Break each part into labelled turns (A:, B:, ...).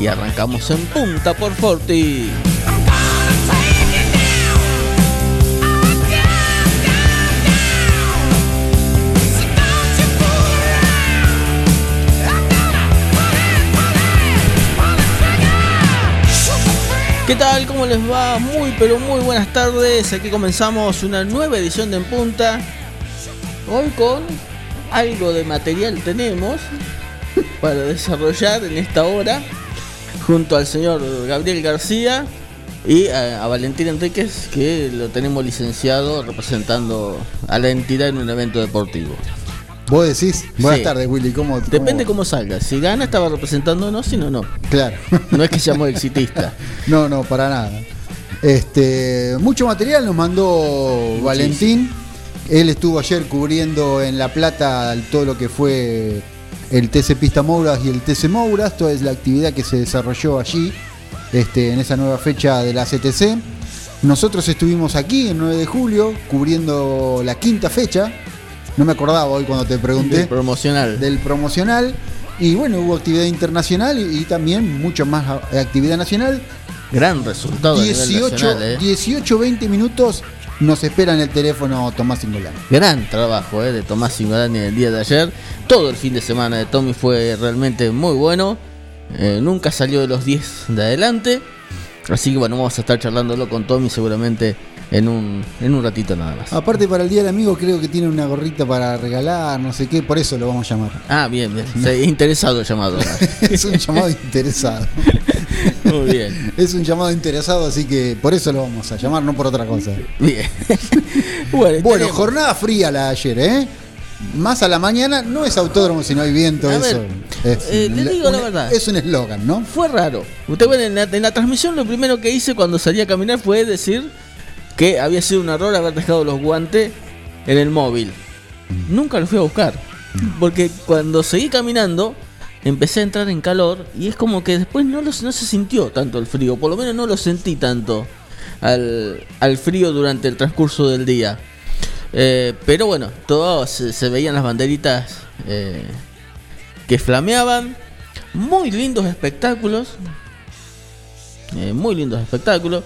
A: Y arrancamos en punta por Forti. ¿Qué tal? ¿Cómo les va? Muy pero muy buenas tardes. Aquí comenzamos una nueva edición de En Punta. Hoy con algo de material tenemos para desarrollar en esta hora junto al señor Gabriel García y a, a Valentín Enríquez que lo tenemos licenciado representando a la entidad en un evento deportivo.
B: Vos decís, buenas
A: Sí.
B: tardes Willy, ¿cómo?
A: Depende cómo salga. Si gana estaba representándonos, si no, no.
B: Claro.
A: No es que seamos exitista.
B: no, no, para nada. Este, mucho material nos mandó Valentín. Él estuvo ayer cubriendo en La Plata todo lo que fue el TC Pista Mouras y el TC Mouras, toda es la actividad que se desarrolló allí este, en esa nueva fecha de la CTC. Nosotros estuvimos aquí el 9 de julio cubriendo la quinta fecha. No me acordaba hoy cuando te pregunté.
A: Del promocional.
B: del promocional. Y bueno, hubo actividad internacional y, y también mucho más actividad nacional.
A: Gran resultado. a nivel
B: 18,
A: nacional, ¿eh?
B: 18, 20 minutos nos espera en el teléfono Tomás Singolán.
A: Gran trabajo ¿eh? de Tomás Singolani el día de ayer. Todo el fin de semana de Tommy fue realmente muy bueno. Eh, nunca salió de los 10 de adelante. Así que bueno, vamos a estar charlándolo con Tommy seguramente en un, en un ratito nada más.
B: Aparte para el Día del Amigo creo que tiene una gorrita para regalar, no sé qué, por eso lo vamos a llamar.
A: Ah, bien, bien. Se- interesado el llamado.
B: es un llamado interesado.
A: Muy bien.
B: Es un llamado interesado, así que por eso lo vamos a llamar, no por otra cosa.
A: Bien. bueno,
B: Bueno, jornada fría la de ayer, ¿eh? Más a la mañana, no es autódromo si no hay viento,
A: A
B: eso.
A: ver,
B: es,
A: eh, le digo la verdad.
B: es un eslogan, ¿no?
A: Fue raro. Usted ven en la, en la transmisión lo primero que hice cuando salí a caminar fue decir que había sido un error haber dejado los guantes en el móvil. Nunca los fui a buscar. Porque cuando seguí caminando empecé a entrar en calor y es como que después no, los- no se sintió tanto el frío. Por lo menos no lo sentí tanto al, al frío durante el transcurso del día. Eh, pero bueno, todo se, se veían las banderitas eh, que flameaban. Muy lindos espectáculos. Eh, muy lindos espectáculos.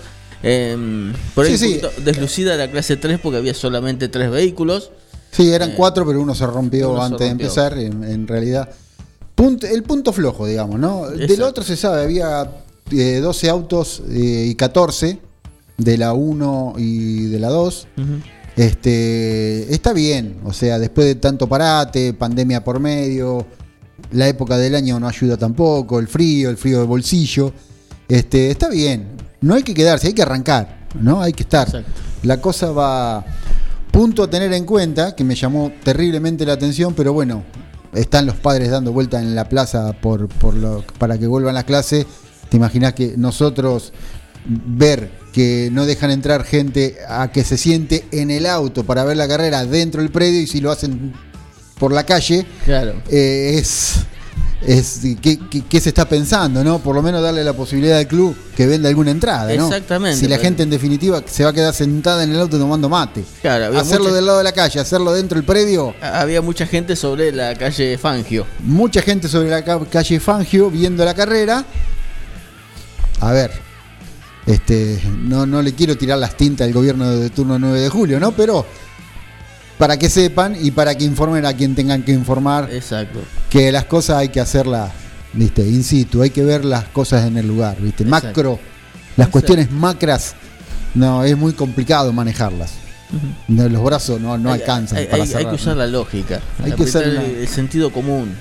A: Eh, por ahí
B: Sí, sí.
A: deslucida la clase 3 porque había solamente tres vehículos.
B: Sí, eran
A: Eh,
B: cuatro, pero uno se rompió
A: uno se
B: antes
A: rompió.
B: de empezar, en, en realidad. Punto- el punto flojo, digamos, ¿no? Del otro se sabe, había eh, 12 autos eh, y 14 de la 1 y de la 2. Este, está bien, o sea, después de tanto parate, pandemia por medio, la época del año no ayuda tampoco, el frío, el frío de bolsillo. Este, está bien, no hay que quedarse, hay que arrancar, ¿no? Hay que estar.
A: Exacto.
B: La cosa va punto a tener en cuenta que me llamó terriblemente la atención, pero bueno, están los padres dando vuelta en la plaza por, por lo- para que vuelvan las clases. Te imaginas que nosotros ver que no dejan entrar gente a que se siente en el auto para ver la carrera dentro del predio y si lo hacen por la calle,
A: Claro.
B: eh, es, es ¿qué, qué, qué se está pensando, ¿no? Por lo menos darle la posibilidad al club que venda alguna entrada, ¿no?
A: Exactamente,
B: Si la gente en definitiva se va a quedar sentada en el auto tomando mate.
A: Claro,
B: hacerlo
A: mucha-
B: del lado de la calle, hacerlo dentro del predio.
A: Había mucha gente sobre la calle Fangio.
B: Mucha gente sobre la ca- calle Fangio viendo la carrera. A ver, este, no, no le quiero tirar las tintas al gobierno de turno 9 de julio, ¿no? Pero para que sepan y para que informen a quien tengan que informar
A: Exacto.
B: que las cosas hay que hacerlas, viste, in situ, hay que ver las cosas en el lugar, viste,
A: Exacto.
B: macro, las
A: Exacto.
B: cuestiones macras, no, es muy complicado manejarlas. No, los brazos no, no
A: Hay-
B: alcanzan
A: Hay,
B: para
A: hay- hay
B: cerrar,
A: que usar
B: ¿no?
A: la lógica,
B: Hay que usar la-
A: el, sentido común.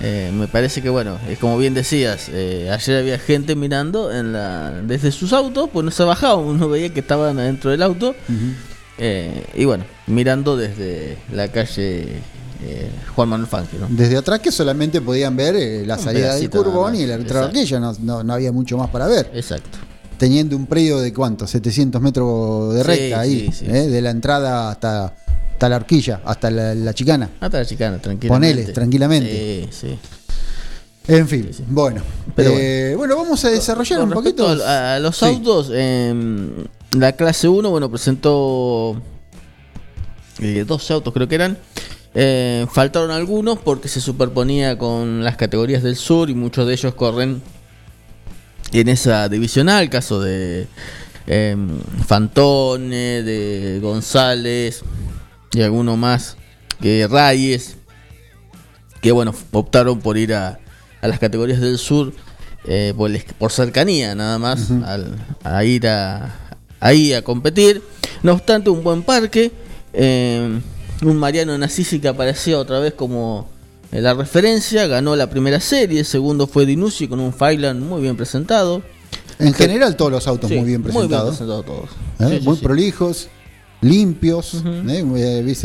A: Eh, me parece que bueno, es como bien decías, eh, ayer había gente mirando en la, desde sus autos, pues no se bajaban, uno veía que estaban adentro del auto. Eh, y bueno, mirando desde la calle eh, Juan Manuel Fangio, ¿no?
B: Desde atrás que solamente podían ver eh, la
A: Un
B: salida del
A: más,
B: y la otra
A: exacto.
B: horquilla, no, no, no había mucho más para ver.
A: Exacto.
B: Teniendo un predio de cuánto, 700 metros de
A: Sí,
B: recta ahí,
A: sí, sí.
B: ¿eh? de la entrada hasta, hasta la horquilla, hasta la, la chicana.
A: Hasta la chicana, tranquilamente.
B: Ponele, tranquilamente.
A: Sí, sí.
B: En fin,
A: Sí, sí.
B: bueno.
A: Pero
B: Eh, bueno, vamos a desarrollar
A: Con
B: un poquito.
A: A, a los
B: Sí.
A: autos, em, la clase 1, bueno, presentó eh, 12 autos, creo que eran. Eh, faltaron algunos porque se superponía con las categorías del sur y muchos de ellos corren en esa divisional, caso de em, Fantone, de González y alguno más que Reyes, que bueno, optaron por ir a, a las categorías del sur eh, por, por cercanía nada más al- a ir a, ahí a competir. No obstante, un buen parque, eh, un Mariano Nasisi que apareció otra vez como eh, la referencia, ganó la primera serie, segundo fue Dinucci con un Failand muy bien presentado.
B: en general, todos los autos
A: Sí,
B: muy bien presentados.
A: presentados todos.
B: ¿eh?
A: Sí,
B: muy
A: sí.
B: prolijos, limpios.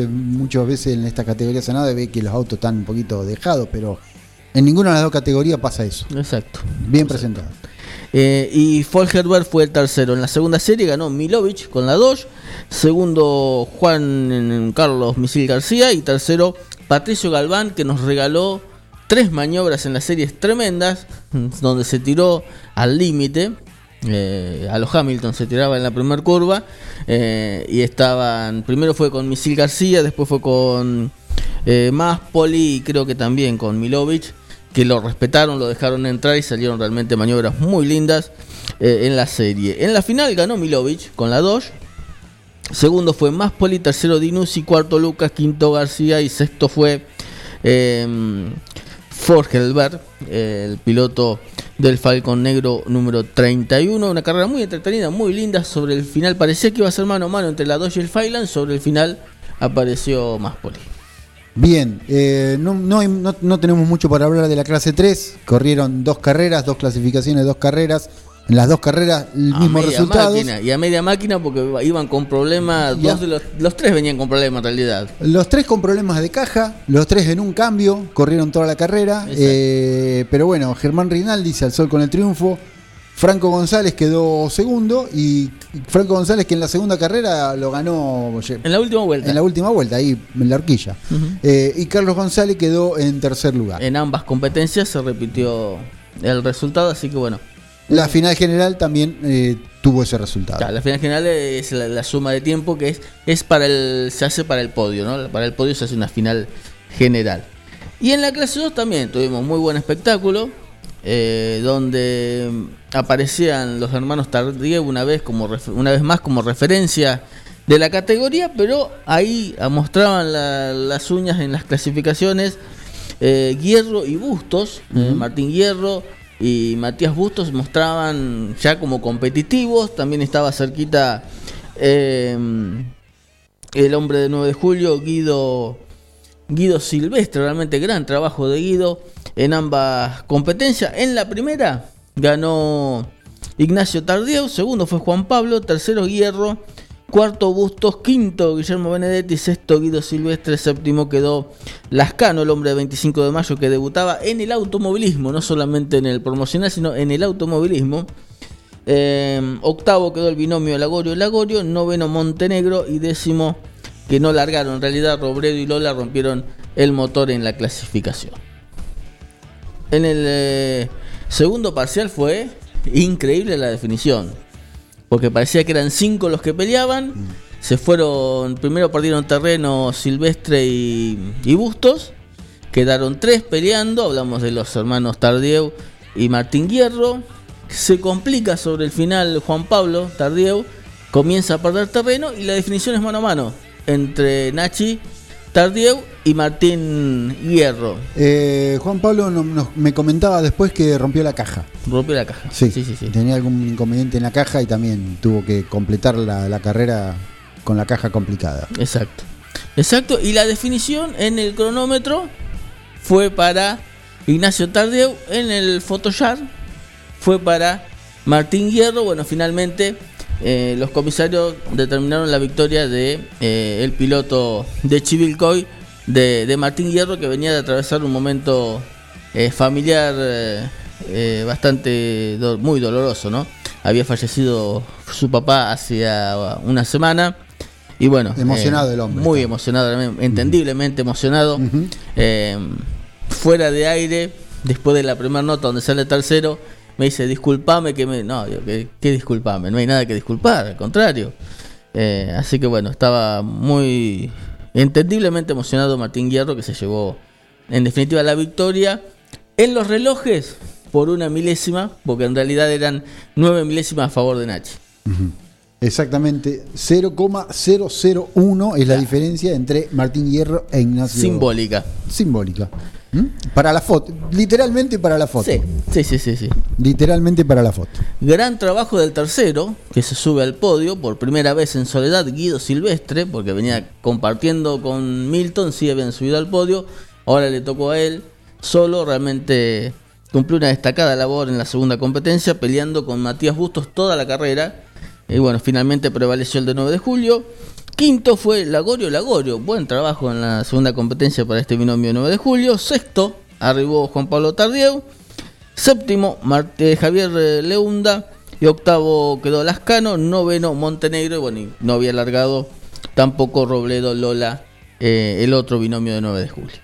B: Muchas veces en esta categoría Senada ve que los autos están un poquito dejados, pero en ninguna de las dos categorías pasa eso.
A: Exacto.
B: Bien presentados.
A: Eh, y Folgerberg fue el tercero. En la segunda serie ganó Milovic con la 2. Segundo, Juan Carlos Misil García. Y tercero, Patricio Galván, que nos regaló tres maniobras en las series tremendas, donde se tiró al límite. eh, a los Hamilton se tiraba en la primera curva. eh, y estaban. Primero fue con Misil García, después fue con eh, Maspoli y creo que también con Milovic que lo respetaron, lo dejaron entrar y salieron realmente maniobras muy lindas eh, en la serie. En la final ganó Milovic con la 2. Segundo fue Maspoli, tercero Dinucci, cuarto Lucas, quinto García y sexto fue Forgelberg, eh, el piloto del Falcon Negro número 31. Una carrera muy entretenida, muy linda. Sobre el final parecía que iba a ser mano a mano entre la 2 y el Failand. Sobre el final apareció Maspoli.
B: Bien, eh, no, no, no- no tenemos mucho para hablar de la clase 3. Corrieron dos carreras, dos clasificaciones, dos carreras. En las dos carreras, el
A: A
B: mismo resultado.
A: y a media máquina porque iban con problemas, dos de los, los tres venían con problemas en realidad.
B: Los tres con problemas de caja, los tres en un cambio, corrieron toda la carrera. Eh, pero bueno, Germán Rinaldi se alzó con el triunfo. Franco González quedó segundo y Franco González que en la segunda carrera lo ganó
A: En la última vuelta.
B: en la última vuelta, ahí en la horquilla. Eh, y Carlos González quedó en tercer lugar.
A: En ambas competencias se repitió el resultado, así que bueno.
B: La final general también eh, tuvo ese resultado.
A: Claro, la final general es la, la suma de tiempo que es, es para el. se hace para el podio, ¿no? Para el podio se hace una final general. Y en la clase 2 también tuvimos muy buen espectáculo. eh, donde aparecían los hermanos Tardie una vez como una vez más como referencia de la categoría, pero ahí ah, mostraban la- las uñas en las clasificaciones eh, Hierro y Bustos, eh, Martín Hierro y Matías Bustos mostraban ya como competitivos, también estaba cerquita eh, el hombre de 9 de julio, Guido, Guido Silvestre, realmente gran trabajo de Guido en ambas competencias. En la primera ganó Ignacio Tardieu, segundo fue Juan Pablo, tercero Hierro, cuarto Bustos, quinto Guillermo Benedetti, sexto Guido Silvestre, séptimo quedó Lascano, el hombre de 25 de mayo que debutaba en el automovilismo, no solamente en el promocional, sino en el automovilismo. Eh, octavo quedó el binomio Lagorio Lagorio, noveno Montenegro y décimo que no largaron. En realidad Robredo y Lola rompieron el motor en la clasificación. En el eh, segundo parcial fue increíble la definición. Porque parecía que eran cinco los que peleaban. Se fueron, primero perdieron terreno Silvestre y, y Bustos. Quedaron tres peleando. Hablamos de los hermanos Tardieu y Martín Hierro. Se complica sobre el final Juan Pablo Tardieu. Comienza a perder terreno y la definición es mano a mano. entre Nachi Tardieu y Martín Hierro.
B: Eh, Juan Pablo no- me comentaba después que rompió la caja.
A: Rompió la caja.
B: Sí,
A: sí, sí. sí.
B: tenía algún inconveniente en la caja y también tuvo que completar la, la carrera con la caja complicada.
A: Exacto. Exacto. Y la definición en el cronómetro fue para Ignacio Tardieu. En el Photoshop fue para Martín Hierro. Bueno, finalmente eh, los comisarios determinaron la victoria de eh, el piloto de Chivilcoy, de, de Martín Hierro, que venía de atravesar un momento eh, familiar eh, bastante do- muy doloroso, ¿no? Había fallecido su papá hacía una semana. Y bueno,
B: Emocionado el hombre,
A: Muy
B: está.
A: emocionado, entendiblemente emocionado. Fuera de aire, después de la primera nota donde sale tercero, me dice, disculpame que me... No, digo, ¿qué, qué disculpame? No hay nada que disculpar, al contrario. Eh, así que bueno, estaba muy entendiblemente emocionado Martín Hierro que se llevó en definitiva la victoria en los relojes por una milésima, porque en realidad eran nueve milésimas a favor de Nachi.
B: Exactamente, 0,001 es la diferencia entre Martín Hierro e Ignacio.
A: Simbólica.
B: Simbólica. ¿Mm? Para la foto, literalmente para la foto.
A: Sí, sí, sí, sí, sí.
B: Literalmente para la foto.
A: Gran trabajo del tercero, que se sube al podio por primera vez en soledad, Guido Silvestre, porque venía compartiendo con Milton, sí habían subido al podio, ahora le tocó a él solo, realmente cumplió una destacada labor en la segunda competencia, peleando con Matías Bustos toda la carrera, y bueno, finalmente prevaleció el de 9 de julio. Quinto fue Lagorio Lagorio, buen trabajo en la segunda competencia para este binomio 9 de julio. Sexto, arribó Juan Pablo Tardieu. Séptimo, Mar- eh, Javier eh, Leunda. Y octavo quedó Lascano. Noveno, Montenegro. Y bueno, no había alargado tampoco Robledo Lola, eh, el otro binomio de 9 de julio.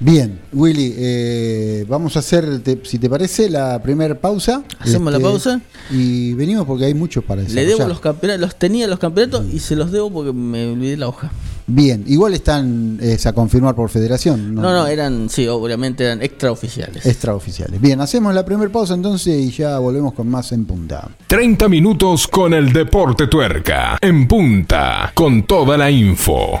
B: Bien, Willy, eh, vamos a hacer, te- si te parece, la primera pausa. Este,
A: Hacemos la pausa.
B: Y venimos porque hay muchos para
A: Le
B: desarrollar.
A: debo los campeonatos, los tenía los campeonatos y se los debo porque me olvidé la hoja.
B: Bien, igual están es a confirmar por federación.
A: No, no, eran, sí, obviamente eran extraoficiales.
B: extraoficiales. Bien, hacemos la primera pausa entonces y ya volvemos con más en punta.
C: 30 minutos con el deporte tuerca. En punta. Con toda la info.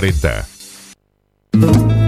D: 40.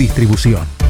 E: Distribución.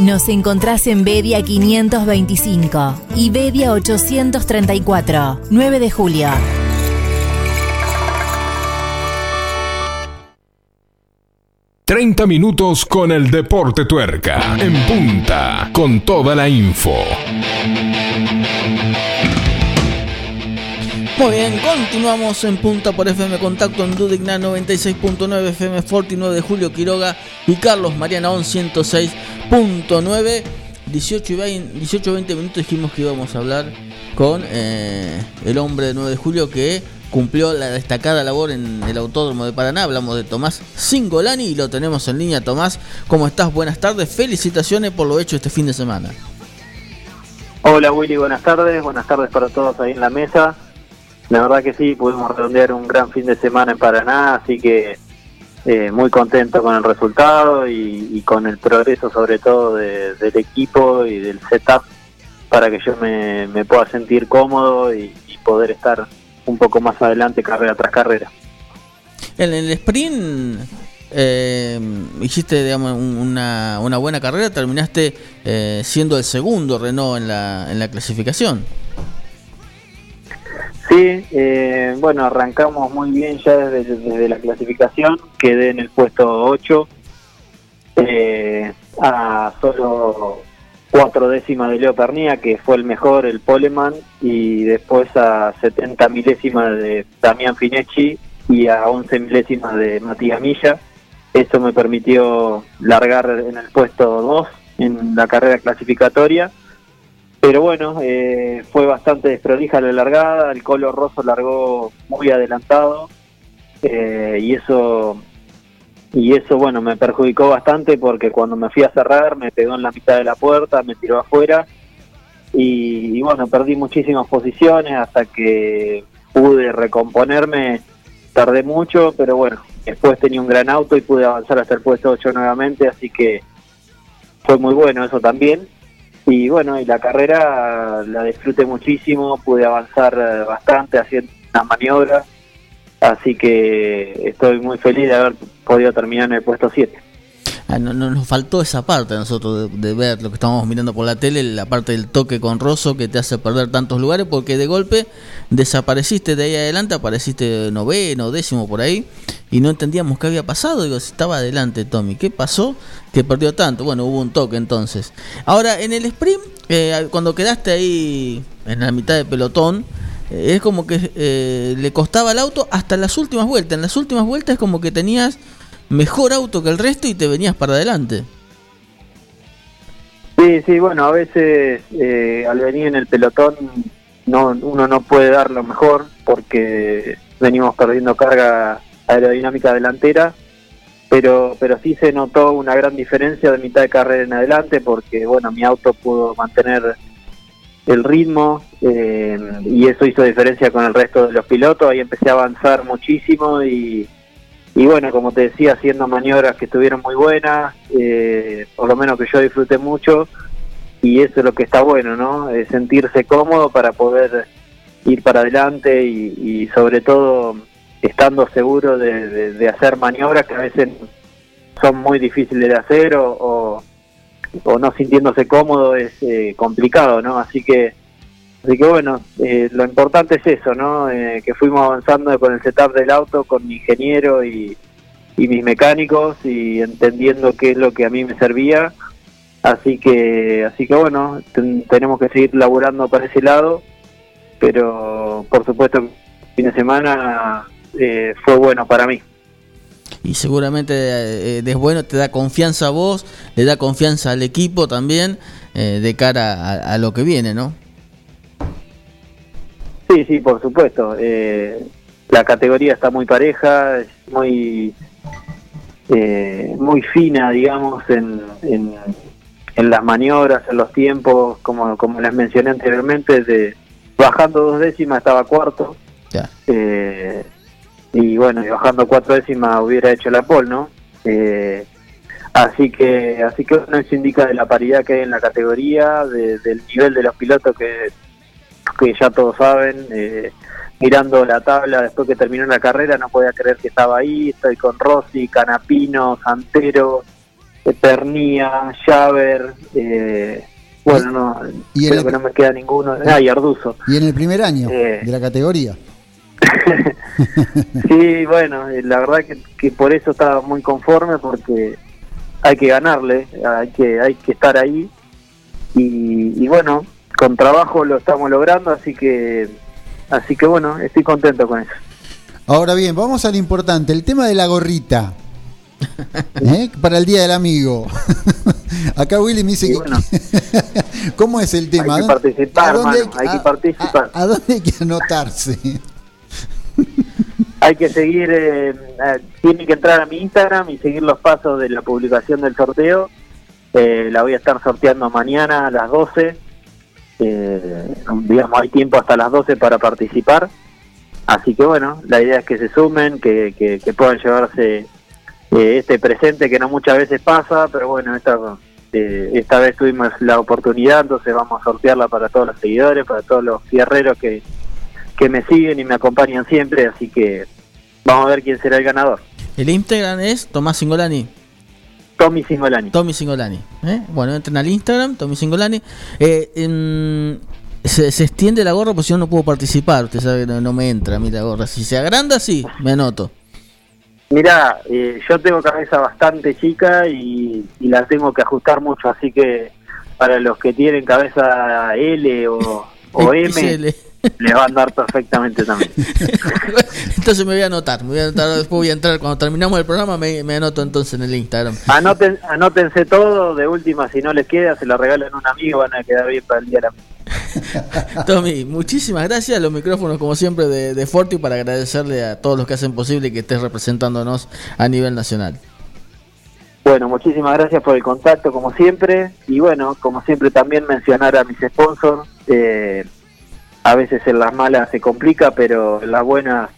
F: Nos encontrás en Bedia 525 y Bedia 834, 9 de julio.
C: ...30 minutos con el Deporte Tuerca... ...en punta... ...con toda la info...
A: Muy bien, continuamos en punta por FM Contacto en Dudigna 96.9 FM Forti 9 de Julio Quiroga y Carlos Mariana On 106.9 18 y 20, 18 20 minutos dijimos que íbamos a hablar con eh, el hombre de 9 de Julio que cumplió la destacada labor en el Autódromo de Paraná. Hablamos de Tomás Singolani y lo tenemos en línea. Tomás, ¿cómo estás? Buenas tardes. Felicitaciones por lo hecho este fin de semana.
G: Hola Willy, buenas tardes. Buenas tardes para todos ahí en la mesa. La verdad que sí, pudimos redondear un gran fin de semana en Paraná, así que eh, muy contento con el resultado y, con el progreso sobre todo de- del equipo y del setup para que yo me, me pueda sentir cómodo y, poder estar un poco más adelante carrera tras carrera.
A: En el sprint eh, hiciste digamos, un- una, una buena carrera, terminaste eh, siendo el segundo Renault en la, en la clasificación.
G: Sí, eh, bueno, arrancamos muy bien ya desde, desde la clasificación, quedé en el puesto 8, eh, a solo cuatro décimas de Leo Pernía, que fue el mejor, el Poleman, y después a 70 milésimas de Damián Fineschi y a 11 milésimas de Matías Milla. Eso me permitió largar en el puesto 2 en la carrera clasificatoria. Pero bueno, eh, fue bastante desprolija la largada, el Colo Rosso largó muy adelantado eh, y eso y eso bueno me perjudicó bastante porque cuando me fui a cerrar me pegó en la mitad de la puerta, me tiró afuera y, y bueno, perdí muchísimas posiciones hasta que pude recomponerme, tardé mucho, pero bueno, después tenía un gran auto y pude avanzar hasta el puesto 8 nuevamente, así que fue muy bueno eso también. Y bueno, y la carrera la disfruté muchísimo, pude avanzar eh, bastante haciendo unas maniobras Así que estoy muy feliz de haber podido terminar en el puesto 7.
A: Ah, no, no- nos faltó esa parte a nosotros de, de ver lo que estábamos mirando por la tele, la parte del toque con Rosso que te hace perder tantos lugares porque de golpe desapareciste de ahí adelante, apareciste noveno, décimo por ahí y no entendíamos qué había pasado. Digo, estaba adelante Tommy, ¿qué pasó? Que perdió tanto. Bueno, hubo un toque entonces. Ahora, en el sprint, eh, cuando quedaste ahí en la mitad del pelotón, eh, es como que eh, le costaba al auto hasta las últimas vueltas. En las últimas vueltas es como que tenías mejor auto que el resto y te venías para adelante.
G: Sí, sí, bueno, a veces eh, al venir en el pelotón no, uno no puede dar lo mejor porque venimos perdiendo carga aerodinámica delantera, pero pero sí se notó una gran diferencia de mitad de carrera en adelante porque bueno mi auto pudo mantener el ritmo eh, y eso hizo diferencia con el resto de los pilotos, ahí empecé a avanzar muchísimo y, y bueno, como te decía, haciendo maniobras que estuvieron muy buenas, eh, por lo menos que yo disfruté mucho, y eso es lo que está bueno, ¿no? Eh, sentirse cómodo para poder ir para adelante y, sobre todo estando seguro de hacer maniobras que a veces son muy difíciles de hacer o, o, o no sintiéndose cómodo es eh, complicado, ¿no? Así que Así que bueno, eh, lo importante es eso, ¿no? Eh, que fuimos avanzando con el setup del auto, con mi ingeniero y, mis mecánicos y entendiendo qué es lo que a mí me servía. Así que, así que bueno, ten- tenemos que seguir laburando para ese lado, pero por supuesto el fin de semana eh, fue bueno para mí.
A: Y seguramente eh, es bueno, te da confianza a vos, le da confianza al equipo también eh, de cara a lo que viene, ¿no?
G: Sí, sí, por supuesto. Eh, la categoría está muy pareja, es muy eh, muy fina, digamos, en, en, en las maniobras, en los tiempos, como, como les mencioné anteriormente, de bajando dos décimas estaba cuarto.
A: Ya.
G: Eh, y bueno, y bajando cuatro décimas hubiera hecho la pole, ¿no? Eh, así que así que bueno, eso indica de la paridad que hay en la categoría, de- del nivel de los pilotos que, que ya todos saben. eh, mirando la tabla después que terminó la carrera, no podía creer que estaba ahí. Estoy con Rossi, Canapino, Santero, Pernía, Javer. Eh, bueno, no,
B: y
G: creo
B: el-
G: que no me queda ninguno. Ah, y Arduzo.
B: Y en el primer año
G: Eh.
B: de la categoría.
G: Sí, bueno, eh, la verdad que, que por eso estaba muy conforme porque hay que ganarle, hay que hay que estar ahí y, y bueno, con trabajo lo estamos logrando, así que así que bueno, estoy contento con eso.
B: Ahora bien, vamos al importante, el tema de la gorrita. ¿Eh? Para el Día del Amigo. Acá Willy me dice que... ¿Cómo es el tema?
G: Hay que
B: ¿A dónde-
G: participar,
B: a dónde
G: hermano, hay que participar.
B: a- a dónde hay que anotarse?
G: Hay que seguir, eh, eh, tiene que entrar a mi Instagram y seguir los pasos de la publicación del sorteo. Eh, la voy a estar sorteando mañana a las 12. Eh, digamos, hay tiempo hasta las 12 para participar. Así que bueno, la idea es que se sumen, que, que, puedan llevarse eh, este presente que no muchas veces pasa, pero bueno, esta, eh, esta vez tuvimos la oportunidad, entonces vamos a sortearla para todos los seguidores, para todos los fierreros que, que me siguen y me acompañan siempre, así que vamos a ver quién será el ganador.
A: El Instagram es Tomás Singolani.
G: Tommy Singolani.
A: Tommy Singolani. ¿eh? Bueno, entren al Instagram, Tommy Singolani. Eh, en- se, se extiende la gorra, pues si no, no puedo participar. Usted sabe que no, no me entra a mí la gorra. Si se agranda, sí, me anoto.
G: Mira, eh, yo tengo cabeza bastante chica y, y la tengo que ajustar mucho, así que para los que tienen cabeza L o, o M. les va a andar perfectamente también.
A: Entonces me voy a anotar. Me voy a anotar después voy a entrar. Cuando terminamos el programa, me, me anoto entonces en el Instagram.
G: Anoten, anótense todo, de última, si no les queda, se lo regalan a un amigo, van a quedar bien para el día de la
A: Tommy, muchísimas gracias. Los micrófonos, como siempre, de, de Forti para agradecerle a todos los que hacen posible que estés representándonos a nivel nacional.
G: Bueno, muchísimas gracias por el contacto, como siempre. Y bueno, como siempre, también mencionar a mis sponsors. Eh, a veces en las malas se complica, pero en las buenas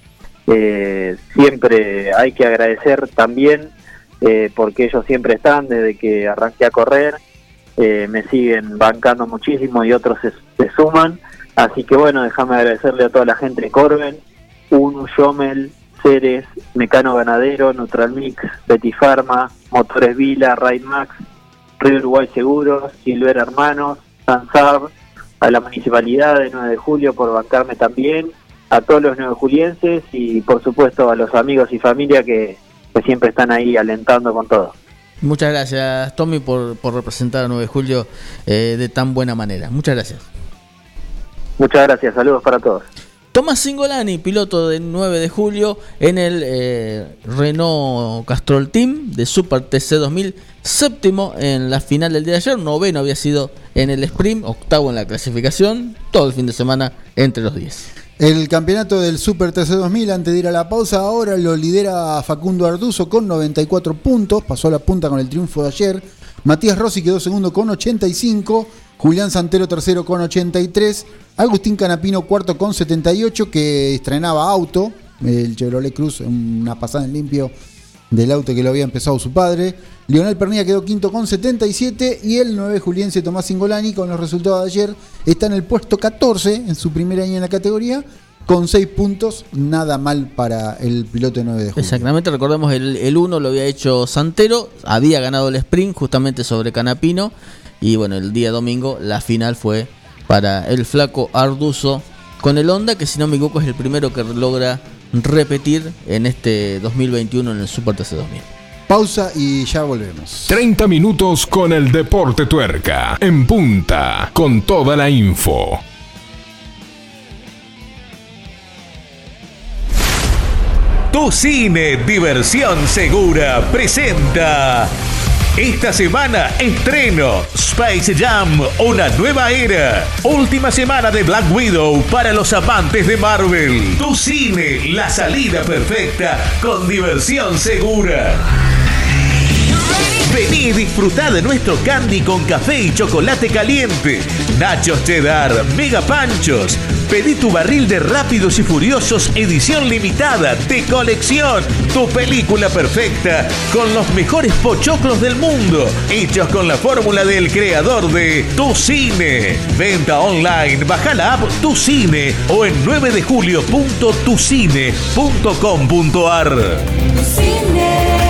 G: eh, siempre hay que agradecer también, eh, porque ellos siempre están desde que arranqué a correr. Eh, me siguen bancando muchísimo y otros se, suman. Así que bueno, déjame agradecerle a toda la gente Corben, Unu, Yomel, Ceres, Mecano Ganadero, Neutral Mix, Betty Pharma, Motores Vila, Ride Max, Río Uruguay Seguros, Silver Hermanos, Sansab, a la Municipalidad de 9 de Julio por bancarme también, a todos los 9 julienses y por supuesto a los amigos y familia que, que siempre están ahí alentando con todo.
A: Muchas gracias, Tommy, por, por representar a 9 de julio eh, de tan buena manera. Muchas gracias.
G: Muchas gracias, saludos para todos.
A: Tomás Singolani, piloto de 9 de julio en el eh, Renault Castrol Team de Super TC 2000, séptimo en la final del día de ayer, noveno había sido en el sprint, octavo en la clasificación, todo el fin de semana entre los 10.
B: El campeonato del Super TC 2000, antes de ir a la pausa, ahora lo lidera Facundo Arduzo con 94 puntos, pasó a la punta con el triunfo de ayer. Matías Rossi quedó segundo con 85, Julián Santero tercero con 83, Agustín Canapino cuarto con 78, que estrenaba auto, el Chevrolet Cruz, una pasada en limpio del auto que lo había empezado su padre. Lionel Pernilla quedó quinto con 77 y el 9 juliense Tomás Singolani con los resultados de ayer está en el puesto 14 en su primer año en la categoría con 6 puntos, nada mal para el piloto de 9 de julio.
A: Exactamente, recordemos el, el 1 lo había hecho Santero, había ganado el sprint justamente sobre Canapino y bueno, el día domingo la final fue para el flaco Arduzo con el Honda que si no me equivoco es el primero que logra repetir en este 2021 en el Super TC 2000.
B: Pausa y ya volvemos.
C: 30 minutos con el Deporte Tuerca. En punta, con toda la info.
E: Tu cine, diversión segura, presenta. Esta semana estreno Space Jam, una nueva era. Última semana de Black Widow para los amantes de Marvel. Tu cine, la salida perfecta con diversión segura. Vení y disfrutá de nuestro candy con café y chocolate caliente. Nachos cheddar, mega panchos. Pedí tu barril de Rápidos y Furiosos edición limitada de colección. Tu película perfecta con los mejores pochoclos del mundo. Hechos con la fórmula del creador de Tu Cine. Venta online. Baja la app Tu Cine o en 9 de julio.tucine.com.ar.
H: de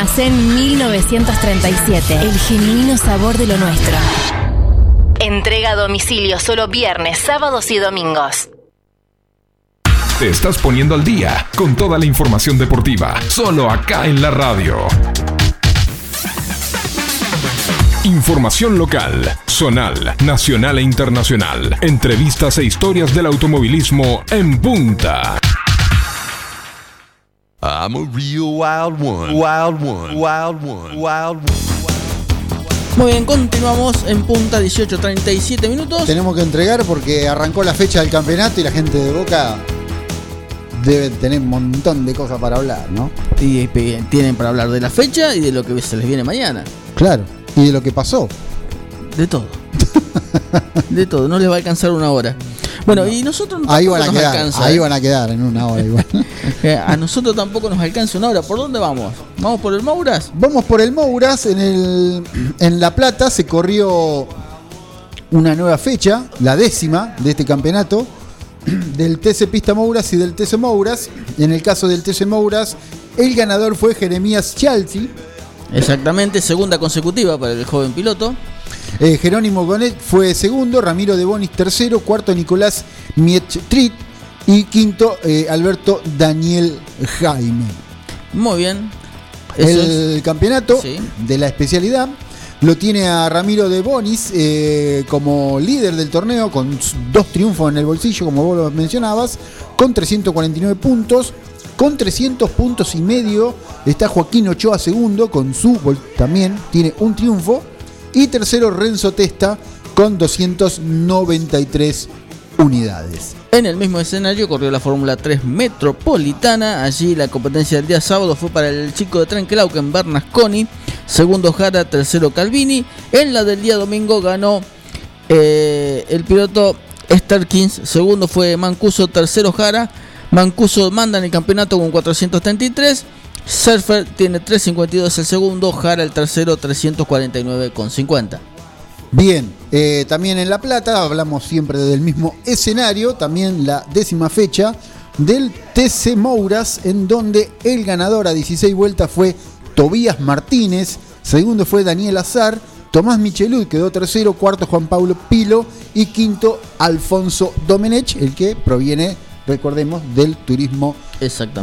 F: Almacén 1937. El genuino sabor de lo nuestro. Entrega a domicilio solo viernes, sábados y domingos.
C: Te estás poniendo al día con toda la información deportiva, solo acá en la radio. Información local, zonal, nacional e internacional. Entrevistas e historias del automovilismo en punta.
I: I'm a real wild one. Wild one. Wild one. Wild one.
A: Muy bien, continuamos en punta 18.37 minutos.
B: Tenemos que entregar porque arrancó la fecha del campeonato y la gente de Boca debe tener un montón de cosas para hablar, ¿no?
A: Y eh, tienen para hablar de la fecha y de lo que se les viene mañana.
B: Claro. Y de lo que pasó.
A: De todo. de todo, no les va a alcanzar una hora. Bueno, y nosotros
B: Ahí van a
A: nos
B: quedar,
A: alcanza,
B: ahí
A: ¿eh?
B: van a quedar en una hora igual.
A: Eh, A nosotros tampoco nos alcanza una hora. ¿Por dónde vamos? ¿Vamos por el Mouras?
B: Vamos por el Mouras, en, el, en La Plata se corrió una nueva fecha, la décima de este campeonato, del TC Pista Mouras y del TC Mouras. En el caso del TC Mouras, el ganador fue Jeremías Chalti.
A: Exactamente, segunda consecutiva para el joven piloto.
B: Eh, Jerónimo Gonet fue segundo, Ramiro de Bonis tercero, cuarto Nicolás Mietrit y quinto eh, Alberto Daniel Jaime.
A: Muy bien. Eso
B: El campeonato de la especialidad lo tiene a Ramiro de Bonis eh, como líder del torneo con dos triunfos en el bolsillo, como vos lo mencionabas, con 349 puntos. Con 300 puntos y medio está Joaquín Ochoa segundo, con su también tiene un triunfo. Y tercero Renzo Testa con 293 unidades.
A: En el mismo escenario corrió la Fórmula 3 Metropolitana. Allí la competencia del día sábado fue para el chico de Trenkelauken, Bernasconi. Segundo Jara, tercero Calvini. En la del día domingo ganó eh, el piloto Sterkins. Segundo fue Mancuso, tercero Jara. Mancuso manda en el campeonato con 433. Surfer tiene 352 el segundo. Jara el tercero, 349 con 50.
B: Bien, eh, también en La Plata, hablamos siempre del mismo escenario, también la décima fecha del TC Mouras, en donde el ganador a 16 vueltas fue Tobías Martínez, segundo fue Daniel Azar, Tomás Michelud quedó tercero, cuarto Juan Pablo Pilo y quinto Alfonso Domenech, el que proviene, recordemos, del turismo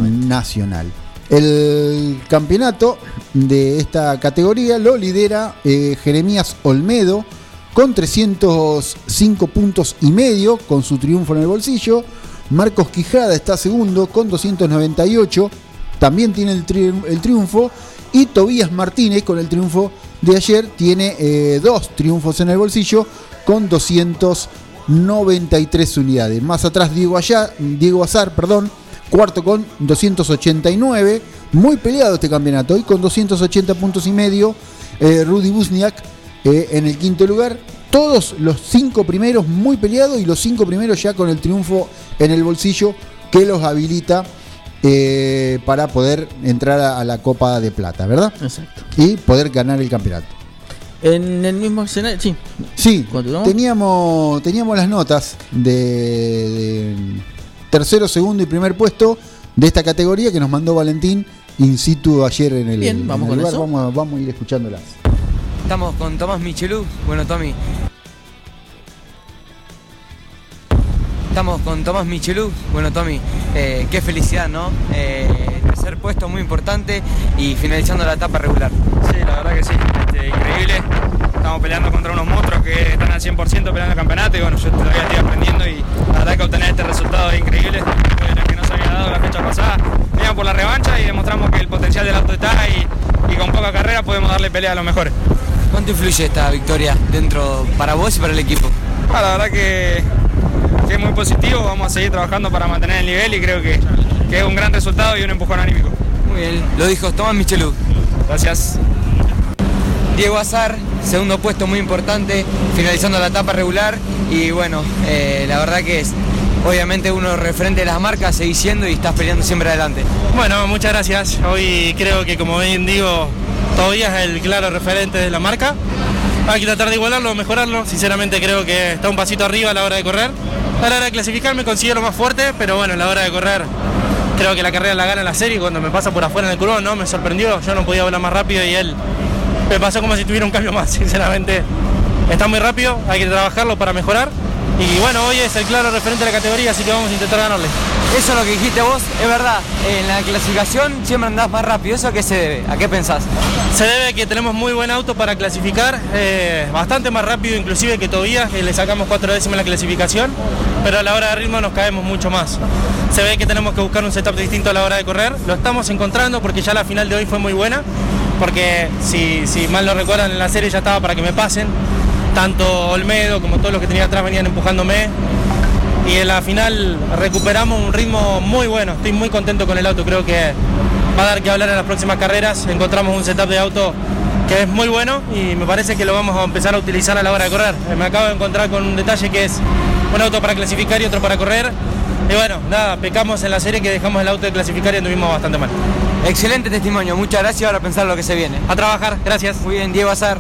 B: nacional. El campeonato de esta categoría lo lidera eh, Jeremías Olmedo con 305 puntos y medio con su triunfo en el bolsillo. Marcos Quijada está segundo con 298. También tiene el, el triunfo. Y Tobías Martínez con el triunfo de ayer tiene eh, dos triunfos en el bolsillo con 293 unidades. Más atrás Diego, Allá, Diego Azar, perdón, cuarto con 289. Muy peleado este campeonato, hoy con 280 puntos y medio. Eh, Rudy Busniak eh, en el quinto lugar. Todos los cinco primeros muy peleados y los cinco primeros ya con el triunfo en el bolsillo que los habilita eh, para poder entrar a, a la Copa de Plata, ¿verdad?
A: Exacto.
B: Y poder ganar el campeonato.
A: En el mismo escenario, sí.
B: Sí, teníamos, teníamos las notas de, de tercero, segundo y primer puesto de esta categoría que nos mandó Valentín in situ ayer en el,
A: Bien,
B: en
A: vamos
B: el
A: con
B: lugar.
A: eso.
B: Vamos, a- vamos a ir escuchándolas.
J: Estamos con Tomás Michelú. Bueno, Tommy. Estamos con Tomás Michelú. Bueno, Tommy, eh, qué felicidad, ¿no? Eh, tercer puesto muy importante y finalizando la etapa regular.
K: Sí, la verdad que sí, este, increíble. Estamos peleando contra unos monstruos que están al 100% peleando el campeonato y bueno, yo todavía estoy aprendiendo y la verdad que obtener este resultado es increíble, de que nos había dado la fecha pasada. Veníamos por la revancha y demostramos que el potencial del auto está y, y con poca carrera podemos darle pelea a los mejores.
J: ¿Cuánto influye esta victoria dentro para vos y para el equipo?
K: Ah, la verdad que, que es muy positivo, vamos a seguir trabajando para mantener el nivel y creo que, que es un gran resultado y un empujón anímico.
J: Muy bien, lo dijo Tomás Michelú.
K: Gracias.
J: Diego Azar, segundo puesto muy importante, finalizando la etapa regular y bueno, eh, la verdad que es obviamente uno referente de las marcas, seguís siendo y estás peleando siempre adelante.
L: Bueno, muchas gracias. Hoy creo que como bien digo, todavía es el claro referente de la marca. Hay que tratar de igualarlo, mejorarlo. Sinceramente creo que está un pasito arriba a la hora de correr. A la hora de clasificar me considero más fuerte, pero bueno, a la hora de correr creo que la carrera la gana la serie. Cuando me pasa por afuera en el curvón, ¿no? Me sorprendió. Yo no podía volar más rápido y él me pasó como si tuviera un cambio más. Sinceramente está muy rápido, hay que trabajarlo para mejorar. Y bueno, hoy es el claro referente de la categoría, así que vamos a intentar ganarle.
J: Eso es lo que dijiste vos, es verdad, en la clasificación siempre andás más rápido, ¿eso a qué se debe? ¿A qué pensás?
L: Se debe a que tenemos muy buen auto para clasificar, eh, bastante más rápido inclusive que Tobías, que le sacamos cuatro décimas en la clasificación, pero a la hora de ritmo nos caemos mucho más. Se ve que tenemos que buscar un setup distinto a la hora de correr, lo estamos encontrando porque ya la final de hoy fue muy buena, porque si, mal no recuerdan en la serie ya estaba para que me pasen, tanto Olmedo como todos los que tenía atrás venían empujándome, y en la final recuperamos un ritmo muy bueno. Estoy muy contento con el auto, creo que va a dar que hablar en las próximas carreras. Encontramos un setup de auto que es muy bueno y me parece que lo vamos a empezar a utilizar a la hora de correr. Eh, Me acabo de encontrar con un detalle que es un auto para clasificar y otro para correr. Y bueno, nada, pecamos en la serie que dejamos el auto de clasificar y anduvimos bastante mal.
J: Excelente testimonio, muchas gracias, ahora a pensar lo que se viene.
L: A trabajar, gracias.
J: Muy bien, Diego Azar.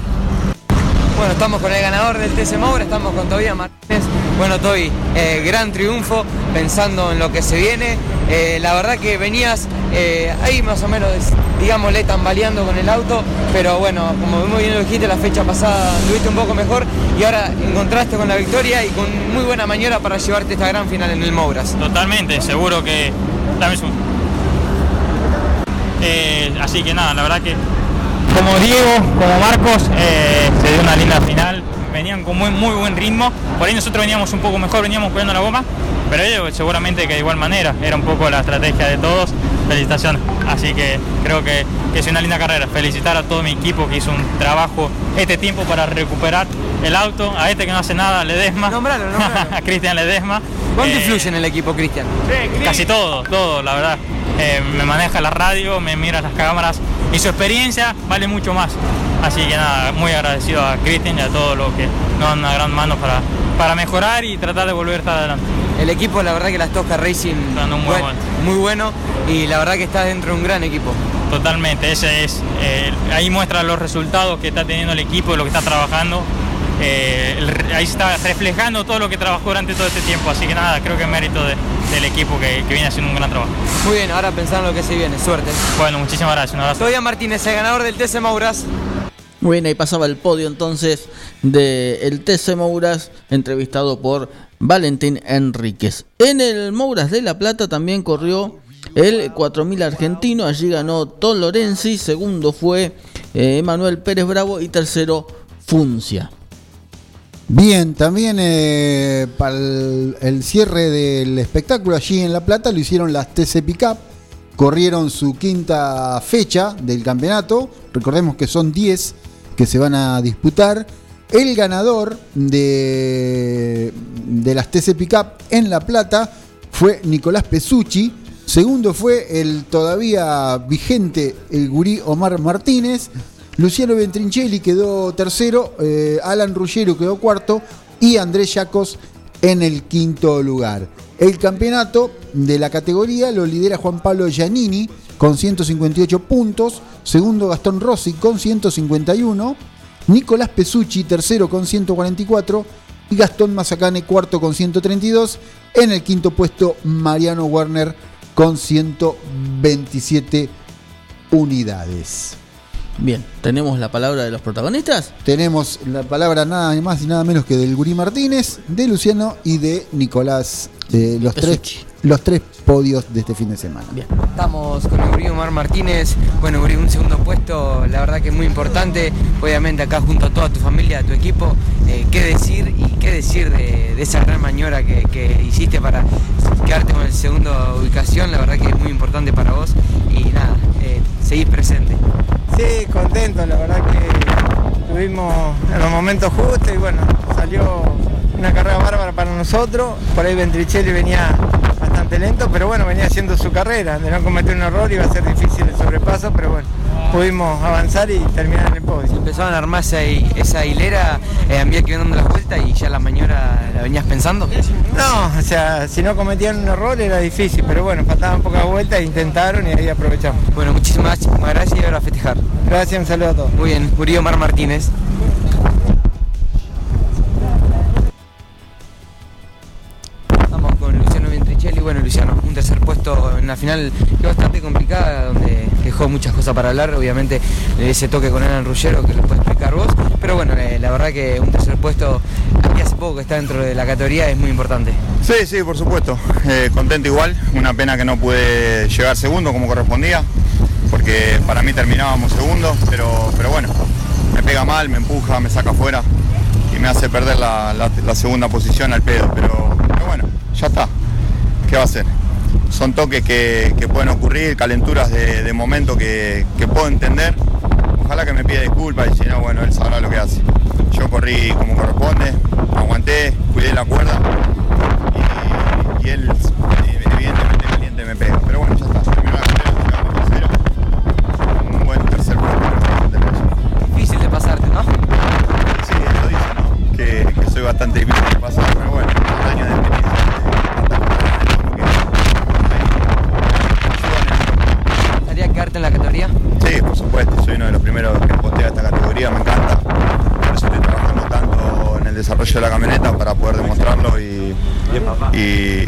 J: Bueno, estamos con el ganador del TC Moura, estamos con Tobías Martínez. Bueno, Toby, eh, gran triunfo, pensando en lo que se viene. Eh, la verdad que venías eh, ahí más o menos, digámosle, tambaleando con el auto, pero bueno, como muy bien lo dijiste, la fecha pasada tuviste un poco mejor y ahora encontraste con la victoria y con muy buena maniobra para llevarte esta gran final en el Mouras.
K: Totalmente, seguro que. Segundo. Eh, así que nada, la verdad que como Diego, como Marcos, eh, se dio una linda final. Venían con muy, muy buen ritmo. Por ahí nosotros veníamos un poco mejor, veníamos cuidando la goma. Pero ellos seguramente que de igual manera. Era un poco la estrategia de todos. Felicitaciones. Así que creo que, que es una linda carrera. Felicitar a todo mi equipo que hizo un trabajo este tiempo para recuperar el auto. A este que no hace nada, Ledesma. a Cristian Ledesma.
J: ¿Cuánto
K: Eh,
J: influye en el equipo, Cristian?
K: Casi todo, todo, la verdad. Eh, me maneja la radio, me mira las cámaras y su experiencia vale mucho más. Así que nada, muy agradecido a Cristian y a todos los que nos dan una gran mano para, para mejorar y tratar de volver a estar adelante.
J: El equipo, la verdad que las Tosca Racing
K: muy
J: buen-
K: bueno.
J: muy bueno y la verdad que está dentro de un gran equipo.
K: Totalmente, ese es, eh, ahí muestra los resultados que está teniendo el equipo, lo que está trabajando. Eh, ahí está reflejando todo lo que trabajó durante todo este tiempo, así que nada, creo que es mérito de- del equipo que, que viene haciendo un gran trabajo.
J: Muy bien, ahora pensando en lo que se viene, suerte.
K: Bueno, muchísimas gracias, un abrazo.
J: Tobías Martínez, el ganador del TC Mauras.
A: Muy bien, ahí pasaba el podio entonces del TC Mouras, entrevistado por Valentín Enríquez. En el Mouras de La Plata también corrió el 4000 argentino, allí ganó Tom Lorenzi, segundo fue eh, Emanuel Pérez Bravo y tercero Funcia.
B: Bien, también eh, para el, el cierre del espectáculo allí en La Plata lo hicieron las TC Pickup. Corrieron su quinta fecha del campeonato. Recordemos que son 10 que se van a disputar. El ganador de, de las TC Pickup en La Plata fue Nicolás Pesucci. Segundo fue el todavía vigente el gurí Omar Martínez. Luciano Ventrincelli quedó tercero, eh, Alan Ruggero quedó cuarto y Andrés Yacos en el quinto lugar. El campeonato de la categoría lo lidera Juan Pablo Giannini con 158 puntos, segundo Gastón Rossi con 151, Nicolás Pesucci tercero con 144 y Gastón Mazacane cuarto con 132. En el quinto puesto Mariano Werner con 127 unidades.
A: Bien, ¿tenemos la palabra de los protagonistas?
B: Tenemos la palabra nada más y nada menos que del Gurí Martínez, de Luciano y de Nicolás, eh, los, tres, los tres podios de este fin de semana.
J: Estamos con el Gurí Omar Martínez. Bueno, Gurí, un segundo puesto, la verdad que es muy importante. Obviamente acá junto a toda tu familia, a tu equipo, eh, qué decir y qué decir de, de esa gran maniobra que, que hiciste para quedarte con el segundo ubicación. La verdad que es muy importante para vos y nada, eh, seguís presente.
M: Sí, contento, la verdad que estuvimos en los momentos justos y bueno, salió una carrera bárbara para nosotros. Por ahí Ventricelli venía bastante lento, pero bueno, venía haciendo su carrera. De no cometer un error iba a ser difícil el sobrepaso, pero bueno, pudimos avanzar y terminar en el podio.
J: Empezaban a armar esa, esa hilera, eh, había que ir dando las vueltas y ya la maniobra la venías pensando.
M: No, o sea, si no cometían un error era difícil, pero bueno, faltaban pocas vueltas, intentaron y ahí aprovechamos.
J: Bueno, muchísimas gracias y ahora a festejar.
M: Gracias, un saludo a todos.
J: Muy bien, Gurí Omar Martínez. Luciano, un tercer puesto en la final bastante complicada, donde dejó muchas cosas para hablar. Obviamente, ese toque con Alan Ruggero que lo puedes explicar vos. Pero bueno, eh, la verdad que un tercer puesto, aquí hace poco que está dentro de la categoría, es muy importante.
N: Sí, sí, por supuesto. Eh, contento igual. Una pena que no pude llegar segundo como correspondía, porque para mí terminábamos segundo, pero, pero bueno, me pega mal, me empuja, me saca afuera y me hace perder la segunda posición al pedo. Pero, pero bueno, ya está. ¿Qué va a hacer? Son toques que, que pueden ocurrir, calenturas de, de momento que, que puedo entender. Ojalá que me pida disculpas y si no, bueno, él sabrá lo que hace. Yo corrí como corresponde, aguanté, cuidé la cuerda y, y él evidentemente caliente me pega. Pero bueno, ya está. Terminó la carrera, llegamos tercero. Un buen tercer puesto.
J: Difícil de pasarte, ¿no?
N: Sí, lo dice, ¿no? Que, que soy bastante difícil de pasar, pero bueno, un año de experiencia.
J: ¿Gustaría quedarte en la categoría?
N: Sí, por supuesto, soy uno de los primeros que postea esta categoría, me encanta. Por eso estoy trabajando tanto en el desarrollo de la camioneta para poder demostrarlo y, y,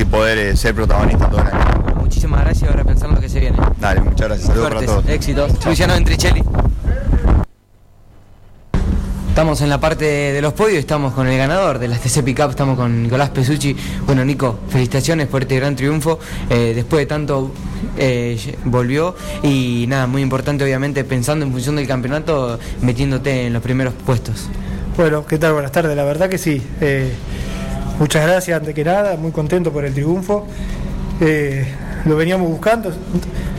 N: y poder eh, ser protagonista todo el año.
J: Muchísimas gracias, ahora pensar en lo que se viene.
N: Dale, muchas gracias. Saludos para todos.
J: éxitos. Luciano Ventricelli. Estamos en la parte de los podios, estamos con el ganador de las TC Pickup, estamos con Nicolás Pesucci. Bueno, Nico, felicitaciones por este gran triunfo. Eh, después de tanto eh, volvió y nada, muy importante obviamente pensando en función del campeonato, metiéndote en los primeros puestos.
M: Bueno, ¿qué tal? Buenas tardes. La verdad que sí. eh, muchas gracias antes que nada, muy contento por el triunfo. Eh, lo veníamos buscando,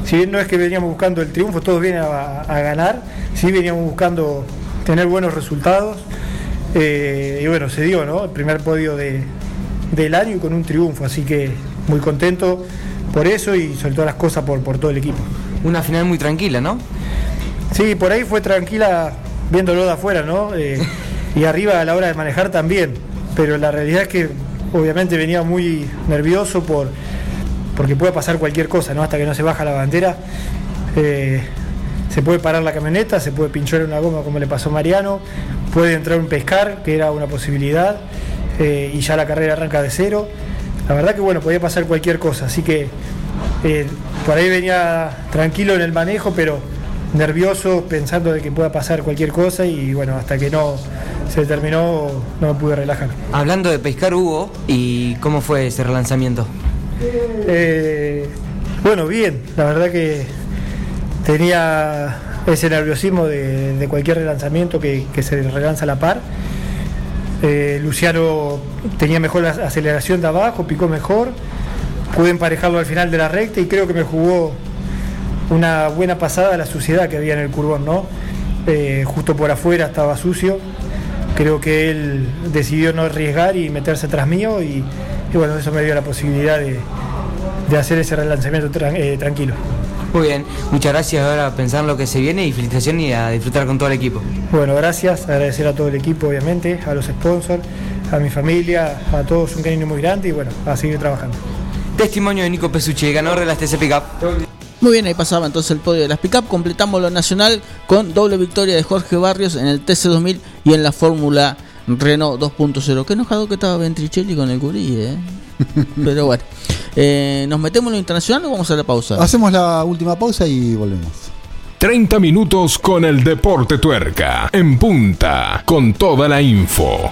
M: si bien no es que veníamos buscando el triunfo, todos vienen a, a ganar, sí veníamos buscando tener buenos resultados. eh, y bueno, se dio, ¿no? El primer podio de- del año y con un triunfo, así que muy contento por eso y sobre todas las cosas por, por todo el equipo.
J: Una final muy tranquila, ¿no?
M: Sí, por ahí fue tranquila viéndolo de afuera, ¿no? Eh, y arriba a la hora de manejar también. Pero la realidad es que obviamente venía muy nervioso por porque puede pasar cualquier cosa, ¿no? Hasta que no se baja la bandera. Eh, se puede parar la camioneta, se puede pinchar una goma como le pasó a Mariano, puede entrar un pescar, que era una posibilidad, eh, y ya la carrera arranca de cero. La verdad que bueno, podía pasar cualquier cosa, así que eh, por ahí venía tranquilo en el manejo, pero nervioso pensando de que pueda pasar cualquier cosa y bueno, hasta que no se terminó no me pude relajar.
J: Hablando de pescar, Hugo, ¿y cómo fue ese relanzamiento?
M: Eh, bueno, bien, la verdad que tenía ese nerviosismo de, de cualquier relanzamiento que, que se relanza a la par. Eh, Luciano tenía mejor la aceleración de abajo, picó mejor. Pude emparejarlo al final de la recta y creo que me jugó una buena pasada a la suciedad que había en el curbón, ¿no? Eh, justo por afuera estaba sucio. Creo que él decidió no arriesgar y meterse tras mío y, y bueno, eso me dio la posibilidad de, de hacer ese relanzamiento tran- eh, tranquilo.
J: Muy bien, muchas gracias ahora a pensar en lo que se viene y felicitaciones y a disfrutar con todo el equipo.
M: Bueno, gracias, agradecer a todo el equipo, obviamente, a los sponsors, a mi familia, a todos un cariño muy grande y bueno, a seguir trabajando.
J: Testimonio de Nico Pesucci, ganador de las TC Pickup.
A: Muy bien, ahí pasaba entonces el podio de las pick-up. Completamos lo nacional con doble victoria de Jorge Barrios en el TC2000 y en la Fórmula Renault 2.0. Qué enojado que estaba Ventricelli con el Curí, ¿eh? Pero bueno. Eh, ¿Nos metemos en lo internacional o vamos a la pausa?
B: Hacemos la última pausa y volvemos.
C: 30 minutos con el Deporte Tuerca. En punta, con toda la info.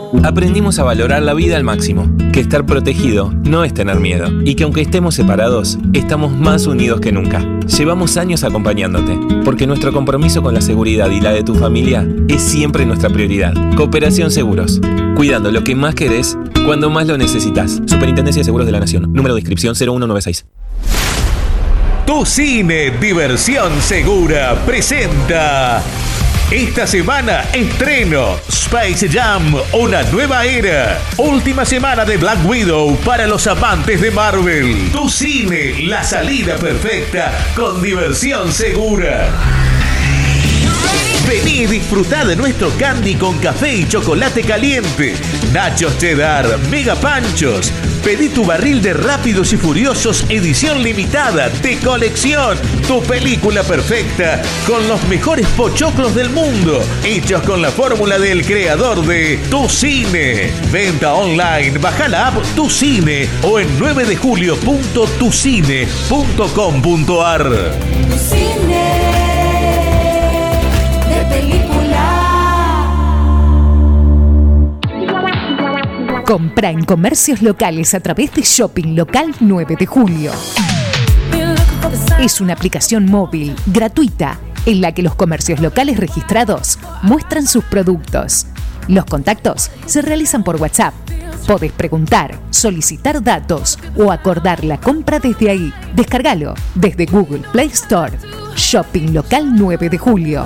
O: Aprendimos a valorar la vida al máximo, que estar protegido no es tener miedo y que aunque estemos separados, estamos más unidos que nunca. Llevamos años acompañándote, porque nuestro compromiso con la seguridad y la de tu familia es siempre nuestra prioridad. Cooperación Seguros, cuidando lo que más querés cuando más lo necesitas. Superintendencia de Seguros de la Nación, número de inscripción 0196.
E: Tu Cine Diversión Segura presenta esta semana estreno Space Jam, una nueva era. Última semana de Black Widow para los amantes de Marvel. Tu Cine, la salida perfecta con diversión segura. Vení y disfrutá de nuestro candy con café y chocolate caliente. Nachos cheddar, mega panchos. Pedí tu barril de Rápidos y Furiosos edición limitada de colección. Tu película perfecta con los mejores pochoclos del mundo. Hechos con la fórmula del creador de Tu Cine. Venta online, baja la app Tu Cine o en 9 de julio.tucine.com.ar.
P: Tu cine
Q: Compra en comercios locales a través de Shopping Local 9 de Julio. Es una aplicación móvil gratuita en la que los comercios locales registrados muestran sus productos. Los contactos se realizan por WhatsApp. Podés preguntar, solicitar datos o acordar la compra desde ahí. Descárgalo desde Google Play Store. Shopping Local 9 de Julio.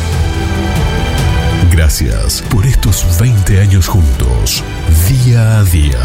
R: Gracias por estos 20 años juntos, día a día.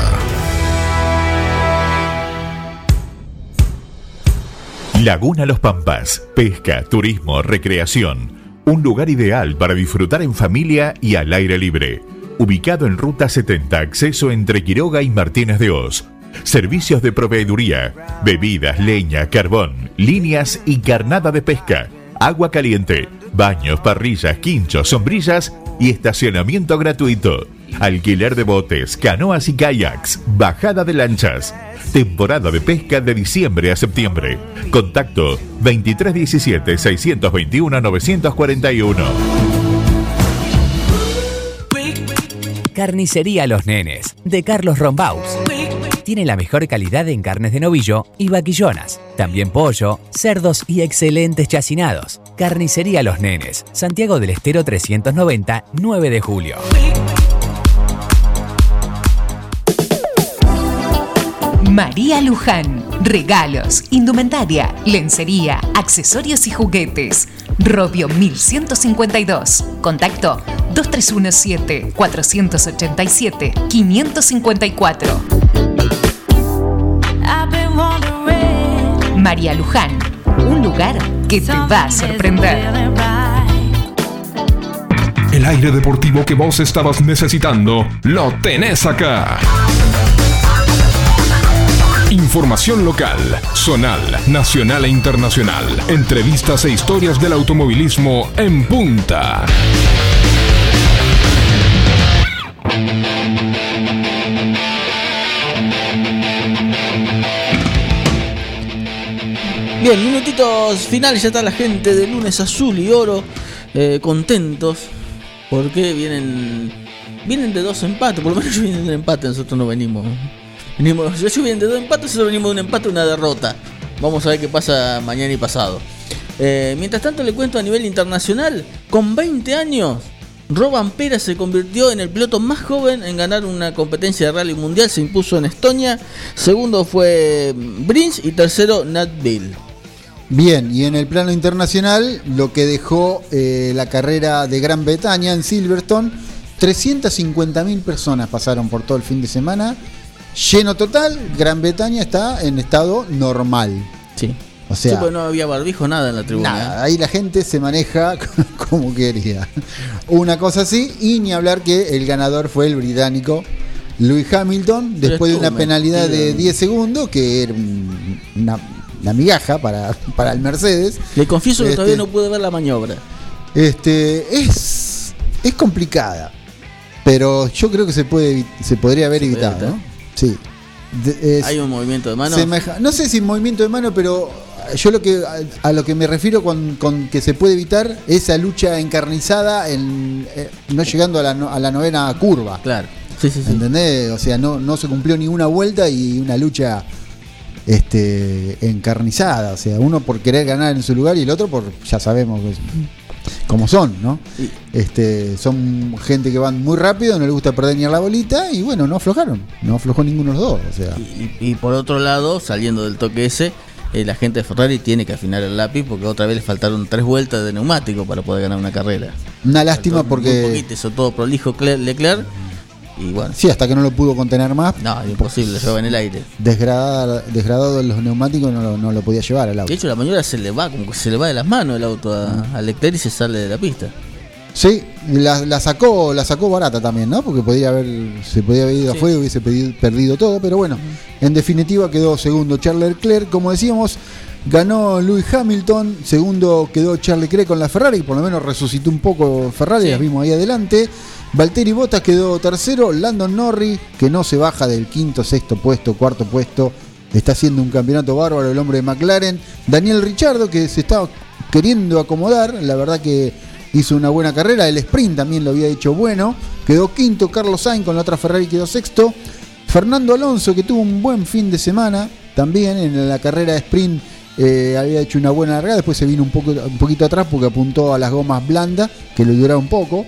D: Laguna Los Pampas. Pesca, turismo, recreación. Un lugar ideal para disfrutar en familia y al aire libre. Ubicado en Ruta 70, acceso entre Quiroga y Martínez de Oz. Servicios de proveeduría, bebidas, leña, carbón, líneas y carnada de pesca. Agua caliente, Baños, parrillas, quinchos, sombrillas y estacionamiento gratuito. Alquiler de botes, canoas y kayaks, bajada de lanchas. Temporada de pesca de diciembre a septiembre. Contacto 2317-621-941.
S: Carnicería Los Nenes, de Carlos Rombaus. Tiene la mejor calidad en carnes de novillo y vaquillonas. También pollo, cerdos y excelentes chacinados. Carnicería Los Nenes, Santiago del Estero 390, 9 de julio.
Q: María Luján. Regalos, indumentaria, lencería, accesorios y juguetes. Robio 1152. Contacto 2317-487-554. María Luján. Un lugar que te va a sorprender.
C: El aire deportivo que vos estabas necesitando, lo tenés acá. Información local, zonal, nacional e internacional. Entrevistas e historias del automovilismo en punta.
A: Bien, minutitos finales, ya está la gente de lunes azul y oro eh, contentos porque vienen vienen de dos empates, por lo menos ellos vienen de un empate, nosotros no venimos. venimos ellos vienen de dos empates, nosotros venimos de un empate una derrota. Vamos a ver qué pasa mañana y pasado. Eh, mientras tanto le cuento a nivel internacional, con 20 años, Roban Pera se convirtió en el piloto más joven en ganar una competencia de rally mundial, se impuso en Estonia, segundo fue Brins y tercero Nat Bill.
B: Bien, y en el plano internacional, lo que dejó eh, la carrera de Gran Bretaña en Silverstone, 350.000 personas pasaron por todo el fin de semana. Lleno total, Gran Bretaña está en estado normal.
A: Sí.
B: O sea,
A: Sí, porque no había barbijo, nada en la tribuna.
B: Nada, ahí la gente se maneja como quería. Una cosa así, y ni hablar que el ganador fue el británico Lewis Hamilton, después de una penalidad de
A: metido.
B: 10 segundos, que era un- una, una migaja para, para el Mercedes.
A: Le confieso que
B: Este,
A: todavía no pude ver la maniobra.
B: Este, es, es complicada, pero yo creo que se puede se podría haber
A: ¿Se puede
B: evitado? ¿no? Sí. De- es-
A: Hay un movimiento de mano.
B: Semeja- no sé si movimiento de mano, pero yo lo que a, a lo que me refiero con, con que se puede evitar esa lucha encarnizada en eh, no llegando a la, no- a la novena curva.
A: Claro. Sí, sí, sí.
B: ¿Entendés? O sea, no, no se cumplió ni una vuelta y una lucha este encarnizada. O sea, uno por querer ganar en su lugar y el otro por, ya sabemos que es- cómo son, ¿no? Este, son gente que van muy rápido, no les gusta perder ni a la bolita y bueno, no aflojaron. No aflojó ninguno de los dos. O sea,
A: Y, y por otro lado, saliendo del toque ese, eh, la gente de Ferrari tiene que afinar el lápiz porque otra vez le faltaron tres vueltas de neumático para poder ganar una carrera.
B: una lástima
A: Faltó
B: porque...
A: Un poquito, hizo todo prolijo Cle- Leclerc y bueno.
B: Sí, hasta que no lo pudo contener más.
A: No, imposible, llevaba en el aire.
B: Desgradado los neumáticos no lo, no lo podía llevar al auto.
A: De hecho, la maniobra se le va, como que se le va de las manos el auto a, a Leclerc y se sale de la pista.
B: Sí, la, la sacó, la sacó barata también, ¿no? Porque podía haber, se podía haber ido afuera y hubiese pedido- perdido todo, pero bueno, en definitiva quedó segundo Charles Leclerc, como decíamos, ganó Lewis Hamilton, segundo quedó Charles Leclerc con la Ferrari, por lo menos resucitó un poco Ferrari, las vimos ahí adelante. Valtteri Bottas quedó tercero, Landon Norris, que no se baja del quinto, sexto puesto, cuarto puesto, está haciendo un campeonato bárbaro el hombre de McLaren. Daniel Richardo, que se está queriendo acomodar, la verdad que hizo una buena carrera, el sprint también lo había hecho bueno, quedó quinto, Carlos Sainz con la otra Ferrari quedó sexto, Fernando Alonso que tuvo un buen fin de semana, también en la carrera de sprint eh, había hecho una buena largada, después se vino un, poco, un poquito atrás porque apuntó a las gomas blandas, que le duraron un poco.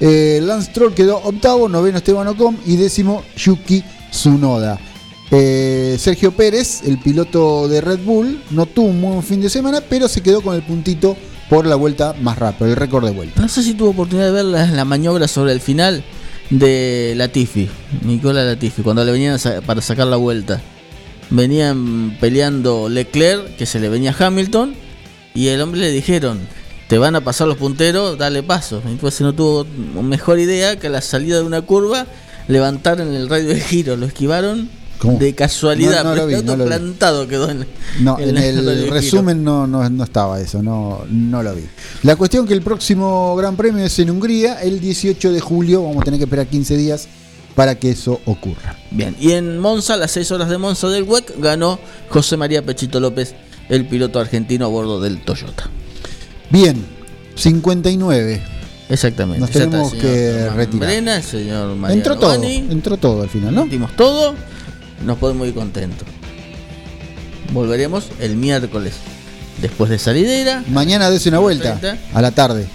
B: Eh, Lance Stroll quedó octavo, noveno Esteban Ocon y décimo Yuki Tsunoda. Eh, Sergio Pérez, el piloto de Red Bull, no tuvo un buen fin de semana, pero se quedó con el puntito por la vuelta más rápida, el récord de vuelta.
A: No sé si tuvo oportunidad de ver la, la maniobra sobre el final de Latifi, Nicola Latifi, cuando le venían para sacar la vuelta. Venían peleando Leclerc, que se le venía a Hamilton, y el hombre le dijeron, te van a pasar los punteros, dale paso. Entonces no tuvo mejor idea que a la salida de una curva levantaron el radio de giro, lo esquivaron De casualidad,
B: No, no lo vi,
A: pero
B: no lo vi.
A: plantado quedó en,
B: No, en el resumen no, no, no estaba eso, no, no lo vi. La cuestión que el próximo Gran Premio es en Hungría, el 18 de julio, vamos a tener que esperar 15 días para que eso ocurra.
A: Bien, y en Monza, las 6 horas de Monza del WEC, ganó José María Pechito López, el piloto argentino a bordo del Toyota.
B: Bien, 59.
A: Exactamente.
B: Nos
A: está
B: tenemos que retirar.
A: Brena, señor
B: Entró todo, entró todo al final, ¿no?
A: Dimos todo, nos podemos ir contentos. Volveremos el miércoles, después de salidera.
B: Mañana des una vuelta
A: 30.
B: a la tarde.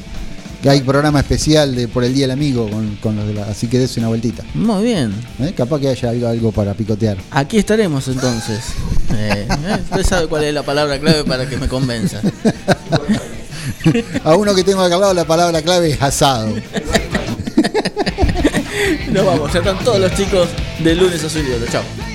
B: Que hay programa especial de por el Día del Amigo con, con los de la, así que des una vueltita.
A: Muy bien.
B: ¿Eh? Capaz que haya algo, algo para picotear.
A: Aquí estaremos entonces. Eh, eh, usted sabe cuál es la palabra clave para que me convenza.
B: A uno que tengo acá al la palabra clave es asado.
A: Nos vamos, ya están todos los chicos de lunes a su idiota. Chao.